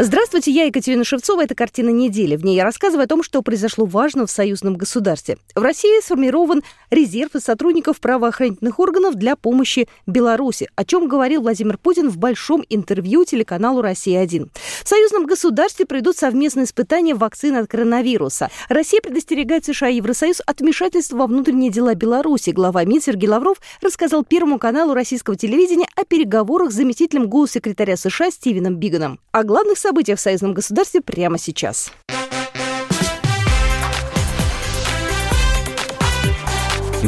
Здравствуйте, я Екатерина Шевцова. Это «Картина недели». В ней я рассказываю о том, что произошло важно в союзном государстве. В России сформирован резерв из сотрудников правоохранительных органов для помощи Беларуси, о чем говорил Владимир Путин в большом интервью телеканалу «Россия-1». В союзном государстве пройдут совместные испытания вакцин от коронавируса. Россия предостерегает США и Евросоюз от вмешательства во внутренние дела Беларуси. Глава МИД Сергей Лавров рассказал Первому каналу российского телевидения о переговорах с заместителем госсекретаря США Стивеном Биганом. О главных событиях в союзном государстве прямо сейчас.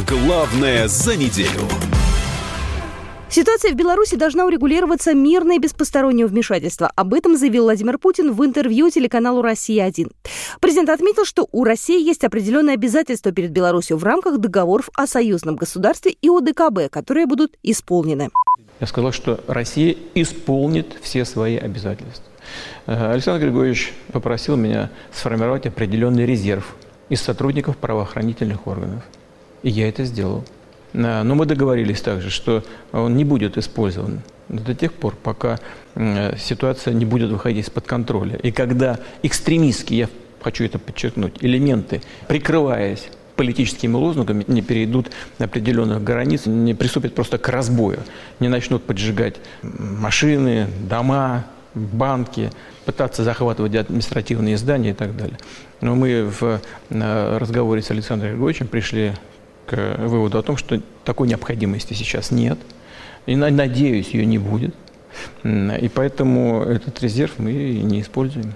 Главное за неделю. Ситуация в Беларуси должна урегулироваться мирно и без постороннего вмешательства. Об этом заявил Владимир Путин в интервью телеканалу «Россия-1». Президент отметил, что у России есть определенные обязательства перед Беларусью в рамках договоров о союзном государстве и ОДКБ, которые будут исполнены. Я сказал, что Россия исполнит все свои обязательства. Э, Александр Григорьевич попросил меня сформировать определенный резерв из сотрудников правоохранительных органов. И я это сделал. Э, Но мы договорились также, что он не будет использован до тех пор, пока э, ситуация не будет выходить из-под контроля. И когда экстремистские, я хочу это подчеркнуть, элементы, прикрываясь политическими лозунгами, не перейдут определенных границ, не приступят просто к разбою, не начнут поджигать машины, дома, банки, пытаться захватывать административные здания и так далее. Но мы в разговоре с Александром Григорьевичем пришли к выводу о том, что такой необходимости сейчас нет. И, надеюсь, ее не будет. И поэтому этот резерв мы не используем.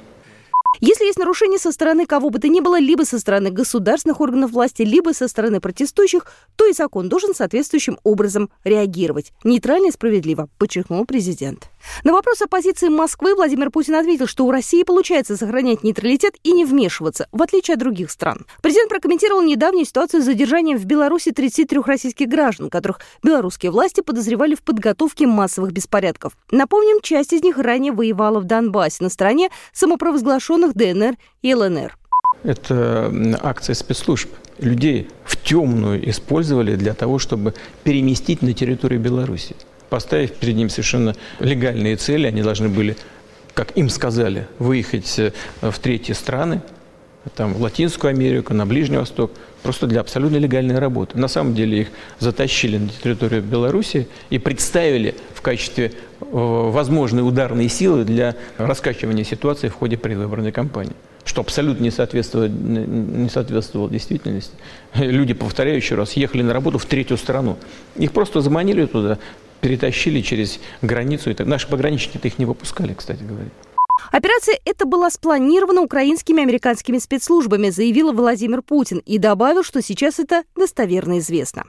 Если есть нарушение со стороны кого бы то ни было, либо со стороны государственных органов власти, либо со стороны протестующих, то и закон должен соответствующим образом реагировать. Нейтрально и справедливо, подчеркнул президент. На вопрос о позиции Москвы Владимир Путин ответил, что у России получается сохранять нейтралитет и не вмешиваться, в отличие от других стран. Президент прокомментировал недавнюю ситуацию с задержанием в Беларуси 33 российских граждан, которых белорусские власти подозревали в подготовке массовых беспорядков. Напомним, часть из них ранее воевала в Донбассе на стороне самопровозглашенных ДНР и ЛНР. Это акция спецслужб. Людей в темную использовали для того, чтобы переместить на территорию Беларуси поставив перед ним совершенно легальные цели. Они должны были, как им сказали, выехать э, в третьи страны, там, в Латинскую Америку, на Ближний Восток, просто для абсолютно легальной работы. На самом деле их затащили на территорию Беларуси и представили в качестве э, возможной ударной силы для раскачивания ситуации в ходе предвыборной кампании что абсолютно не соответствовало, не соответствовало действительности. Люди, повторяю еще раз, ехали на работу в третью страну. Их просто заманили туда, перетащили через границу. Так. Наши пограничники-то их не выпускали, кстати говоря. Операция эта была спланирована украинскими и американскими спецслужбами, заявил Владимир Путин и добавил, что сейчас это достоверно известно.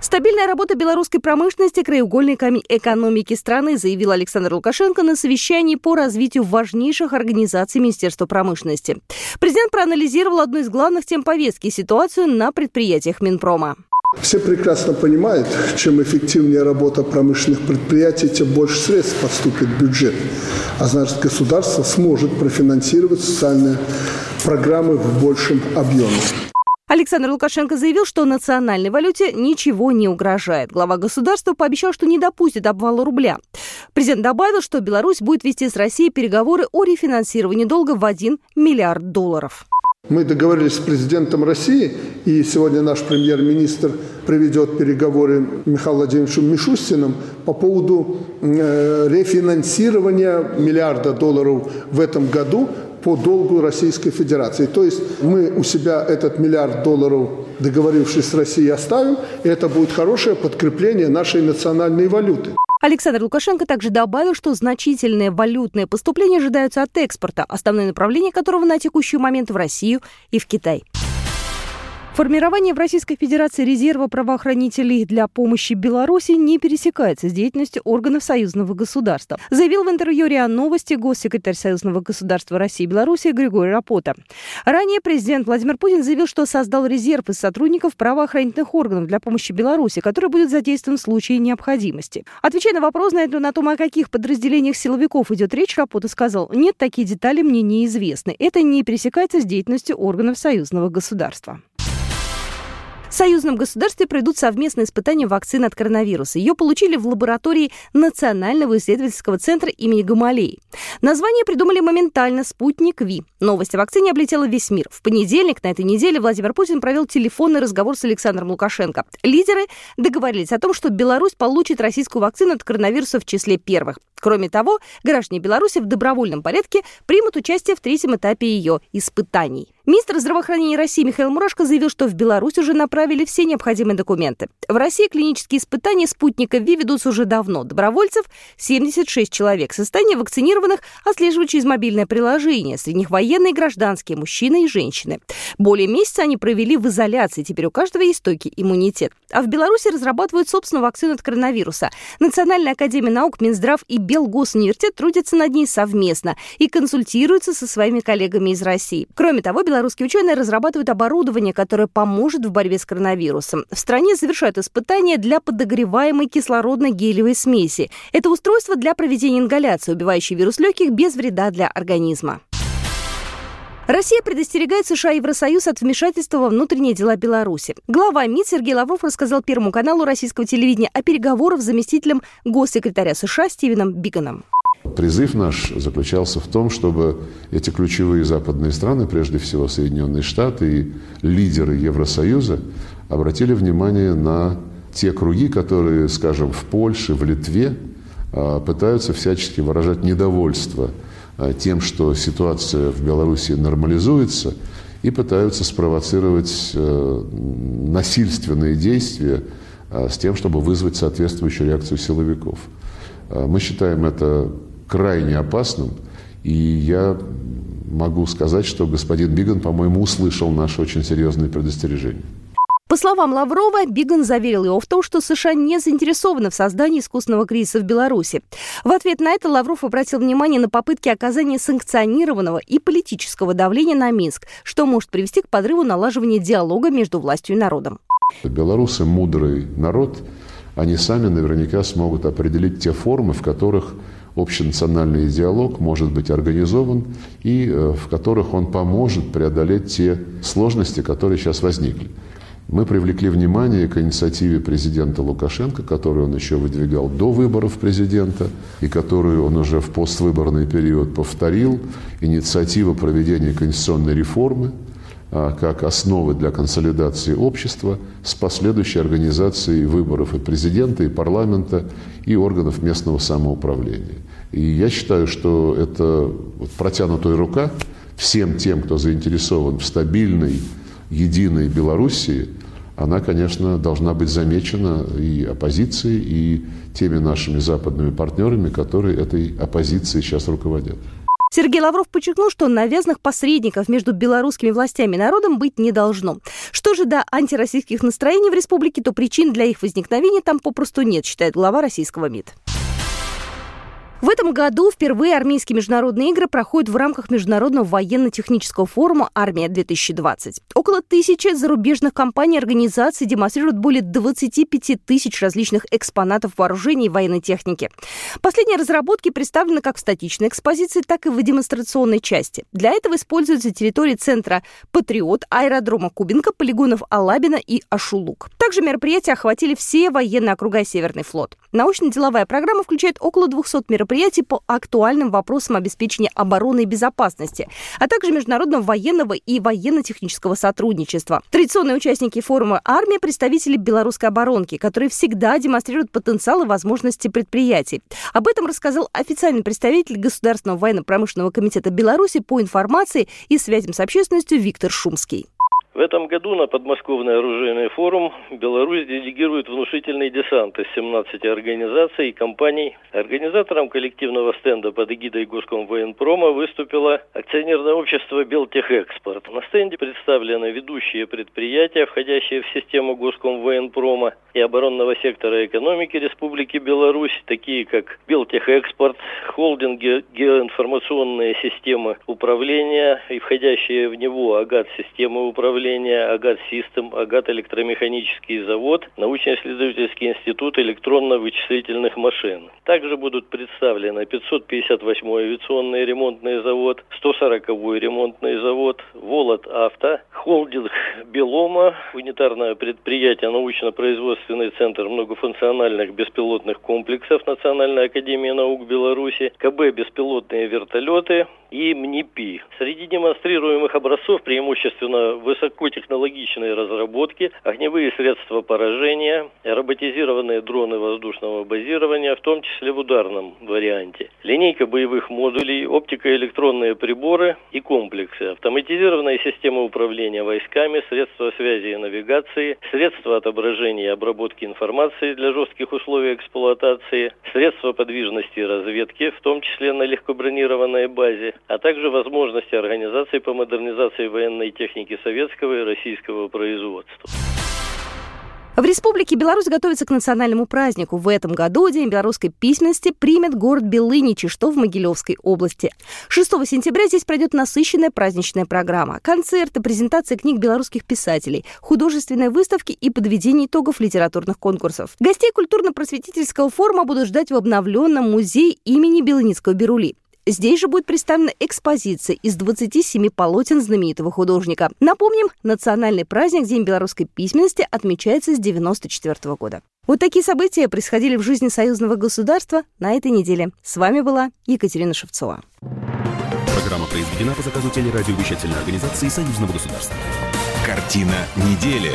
Стабильная работа белорусской промышленности – краеугольный камень экономики страны, заявил Александр Лукашенко на совещании по развитию важнейших организаций Министерства промышленности. Президент проанализировал одну из главных тем повестки – ситуацию на предприятиях Минпрома. Все прекрасно понимают, чем эффективнее работа промышленных предприятий, тем больше средств поступит в бюджет. А значит, государство сможет профинансировать социальные программы в большем объеме. Александр Лукашенко заявил, что национальной валюте ничего не угрожает. Глава государства пообещал, что не допустит обвала рубля. Президент добавил, что Беларусь будет вести с Россией переговоры о рефинансировании долга в 1 миллиард долларов. Мы договорились с президентом России, и сегодня наш премьер-министр проведет переговоры Михаилом Владимировичем Мишустиным по поводу э, рефинансирования миллиарда долларов в этом году по долгу Российской Федерации. То есть мы у себя этот миллиард долларов, договорившись с Россией, оставим, и это будет хорошее подкрепление нашей национальной валюты. Александр Лукашенко также добавил, что значительные валютные поступления ожидаются от экспорта, основное направление которого на текущий момент в Россию и в Китай. Формирование в Российской Федерации резерва правоохранителей для помощи Беларуси не пересекается с деятельностью органов союзного государства, заявил в интервью РИА Новости госсекретарь Союзного государства России и Беларуси Григорий Рапота. Ранее президент Владимир Путин заявил, что создал резерв из сотрудников правоохранительных органов для помощи Беларуси, который будет задействован в случае необходимости. Отвечая на вопрос на, это, на том, о каких подразделениях силовиков идет речь, Рапота сказал, нет, такие детали мне неизвестны. Это не пересекается с деятельностью органов союзного государства. В союзном государстве пройдут совместные испытания вакцины от коронавируса. Ее получили в лаборатории Национального исследовательского центра имени Гамалеи. Название придумали моментально «Спутник Ви». Новость о вакцине облетела весь мир. В понедельник на этой неделе Владимир Путин провел телефонный разговор с Александром Лукашенко. Лидеры договорились о том, что Беларусь получит российскую вакцину от коронавируса в числе первых. Кроме того, граждане Беларуси в добровольном порядке примут участие в третьем этапе ее испытаний. Министр здравоохранения России Михаил Мурашко заявил, что в Беларусь уже направили все необходимые документы. В России клинические испытания спутника ВИ ведутся уже давно. Добровольцев 76 человек. Состояние вакцинированных отслеживают через мобильное приложение. Среди них военные гражданские, мужчины и женщины. Более месяца они провели в изоляции. Теперь у каждого есть стойкий иммунитет. А в Беларуси разрабатывают собственную вакцину от коронавируса. Национальная академия наук, Минздрав и Белгосуниверситет трудятся над ней совместно и консультируются со своими коллегами из России. Кроме того, белорусские ученые разрабатывают оборудование, которое поможет в борьбе с коронавирусом. В стране завершают испытания для подогреваемой кислородно-гелевой смеси. Это устройство для проведения ингаляции, убивающей вирус легких без вреда для организма. Россия предостерегает США и Евросоюз от вмешательства во внутренние дела Беларуси. Глава МИД Сергей Лавров рассказал Первому каналу российского телевидения о переговорах с заместителем госсекретаря США Стивеном Биганом. Призыв наш заключался в том, чтобы эти ключевые западные страны, прежде всего Соединенные Штаты и лидеры Евросоюза, обратили внимание на те круги, которые, скажем, в Польше, в Литве а, пытаются всячески выражать недовольство а, тем, что ситуация в Беларуси нормализуется, и пытаются спровоцировать э, насильственные действия а, с тем, чтобы вызвать соответствующую реакцию силовиков. Мы считаем это крайне опасным. И я могу сказать, что господин Биган, по-моему, услышал наши очень серьезные предостережения. По словам Лаврова, Биган заверил его в том, что США не заинтересованы в создании искусственного кризиса в Беларуси. В ответ на это Лавров обратил внимание на попытки оказания санкционированного и политического давления на Минск, что может привести к подрыву налаживания диалога между властью и народом. Белорусы мудрый народ, они сами наверняка смогут определить те формы, в которых общенациональный диалог может быть организован и э, в которых он поможет преодолеть те сложности, которые сейчас возникли. Мы привлекли внимание к инициативе президента Лукашенко, которую он еще выдвигал до выборов президента и которую он уже в поствыборный период повторил. Инициатива проведения конституционной реформы как основы для консолидации общества с последующей организацией выборов и президента, и парламента, и органов местного самоуправления. И я считаю, что это протянутая рука всем тем, кто заинтересован в стабильной, единой Белоруссии, она, конечно, должна быть замечена и оппозицией, и теми нашими западными партнерами, которые этой оппозицией сейчас руководят. Сергей Лавров подчеркнул, что навязанных посредников между белорусскими властями и народом быть не должно. Что же до антироссийских настроений в республике, то причин для их возникновения там попросту нет, считает глава российского МИД. В этом году впервые армейские международные игры проходят в рамках Международного военно-технического форума «Армия-2020». Около тысячи зарубежных компаний и организаций демонстрируют более 25 тысяч различных экспонатов вооружений и военной техники. Последние разработки представлены как в статичной экспозиции, так и в демонстрационной части. Для этого используются территории центра «Патриот», аэродрома Кубинка, полигонов Алабина и Ашулук. Также мероприятия охватили все военные округа Северный флот. Научно-деловая программа включает около 200 мероприятий мероприятий по актуальным вопросам обеспечения обороны и безопасности, а также международного военного и военно-технического сотрудничества. Традиционные участники форума «Армия» – представители белорусской оборонки, которые всегда демонстрируют потенциал и возможности предприятий. Об этом рассказал официальный представитель Государственного военно-промышленного комитета Беларуси по информации и связям с общественностью Виктор Шумский. В этом году на подмосковный оружейный форум Беларусь делегирует внушительный десант из 17 организаций и компаний. Организатором коллективного стенда под эгидой Госкомвоенпрома выступило акционерное общество «Белтехэкспорт». На стенде представлены ведущие предприятия, входящие в систему Госкомвоенпрома и оборонного сектора экономики Республики Беларусь, такие как «Белтехэкспорт», холдинги «Геоинформационные системы управления» и входящие в него «Агат-системы управления» управления, Агат Систем, Агат электромеханический завод, научно-исследовательский институт электронно-вычислительных машин. Также будут представлены 558-й авиационный ремонтный завод, 140-й ремонтный завод, Волод Авто, холдинг Белома, унитарное предприятие научно-производственный центр многофункциональных беспилотных комплексов Национальной академии наук Беларуси, КБ беспилотные вертолеты и МНИПИ. Среди демонстрируемых образцов преимущественно высокотехнологичные разработки, огневые средства поражения, роботизированные дроны воздушного базирования, в том числе в ударном варианте, линейка боевых модулей, оптико-электронные приборы и комплексы, автоматизированные системы управления войсками, средства связи и навигации, средства отображения и обработки информации для жестких условий эксплуатации, средства подвижности и разведки, в том числе на легкобронированной базе, а также возможности организации по модернизации военной техники советского и российского производства. В Республике Беларусь готовится к национальному празднику. В этом году День белорусской письменности примет город Белыничи, что в Могилевской области. 6 сентября здесь пройдет насыщенная праздничная программа. Концерты, презентация книг белорусских писателей, художественные выставки и подведение итогов литературных конкурсов. Гостей культурно-просветительского форума будут ждать в обновленном музее имени Белыницкого Берули. Здесь же будет представлена экспозиция из 27 полотен знаменитого художника. Напомним, национальный праздник День белорусской письменности отмечается с 1994 года. Вот такие события происходили в жизни союзного государства на этой неделе. С вами была Екатерина Шевцова. Программа произведена по заказу телерадиовещательной организации союзного государства. Картина недели.